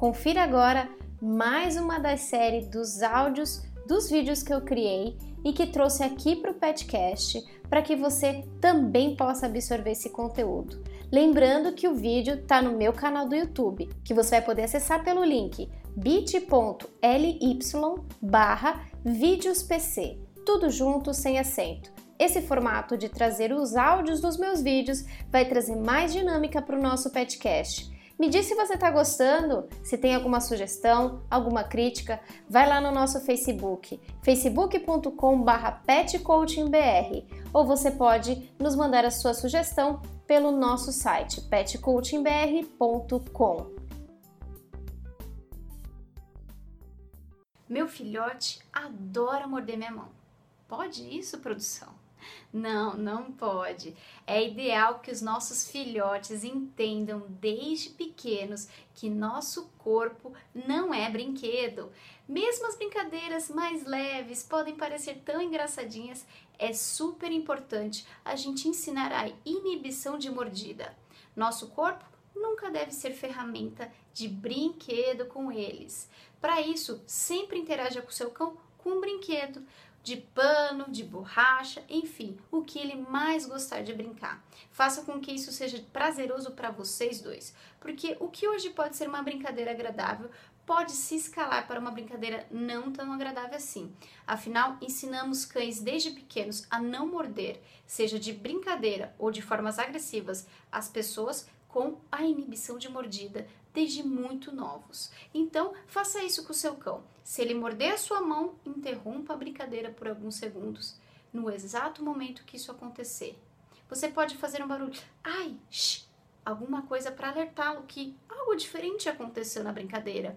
Confira agora mais uma das séries dos áudios dos vídeos que eu criei e que trouxe aqui para o Petcast para que você também possa absorver esse conteúdo. Lembrando que o vídeo está no meu canal do YouTube, que você vai poder acessar pelo link bit.ly barra vídeospc, tudo junto sem acento. Esse formato de trazer os áudios dos meus vídeos vai trazer mais dinâmica para o nosso podcast me diz se você está gostando, se tem alguma sugestão, alguma crítica, vai lá no nosso Facebook, facebook.com.br petcoachingbr, ou você pode nos mandar a sua sugestão pelo nosso site petcoachingbr.com. Meu filhote adora morder minha mão. Pode isso, produção? Não, não pode. É ideal que os nossos filhotes entendam desde pequenos que nosso corpo não é brinquedo. Mesmo as brincadeiras mais leves podem parecer tão engraçadinhas, é super importante a gente ensinar a inibição de mordida. Nosso corpo nunca deve ser ferramenta de brinquedo com eles. Para isso, sempre interaja com seu cão com um brinquedo de pano, de borracha, enfim, o que ele mais gostar de brincar. Faça com que isso seja prazeroso para vocês dois, porque o que hoje pode ser uma brincadeira agradável pode se escalar para uma brincadeira não tão agradável assim. Afinal, ensinamos cães desde pequenos a não morder, seja de brincadeira ou de formas agressivas, as pessoas com a inibição de mordida desde muito novos. Então, faça isso com o seu cão. Se ele morder a sua mão, interrompa a brincadeira por alguns segundos, no exato momento que isso acontecer. Você pode fazer um barulho, ai, shh, alguma coisa para alertá-lo que algo diferente aconteceu na brincadeira.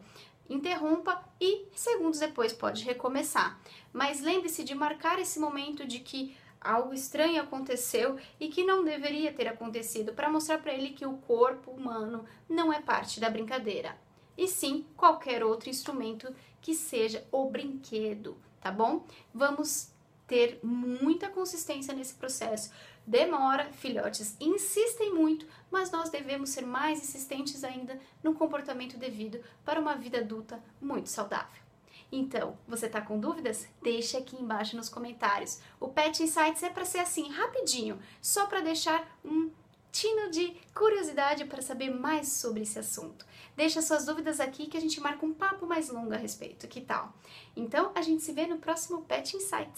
Interrompa e segundos depois pode recomeçar. Mas lembre-se de marcar esse momento de que algo estranho aconteceu e que não deveria ter acontecido para mostrar para ele que o corpo humano não é parte da brincadeira, e sim qualquer outro instrumento que seja o brinquedo, tá bom? Vamos ter muita consistência nesse processo. Demora, filhotes insistem muito, mas nós devemos ser mais insistentes ainda no comportamento devido para uma vida adulta muito saudável. Então, você tá com dúvidas? Deixa aqui embaixo nos comentários. O Pet Insights é para ser assim, rapidinho, só para deixar um tino de curiosidade para saber mais sobre esse assunto. Deixa suas dúvidas aqui que a gente marca um papo mais longo a respeito, que tal? Então, a gente se vê no próximo Pet Insights.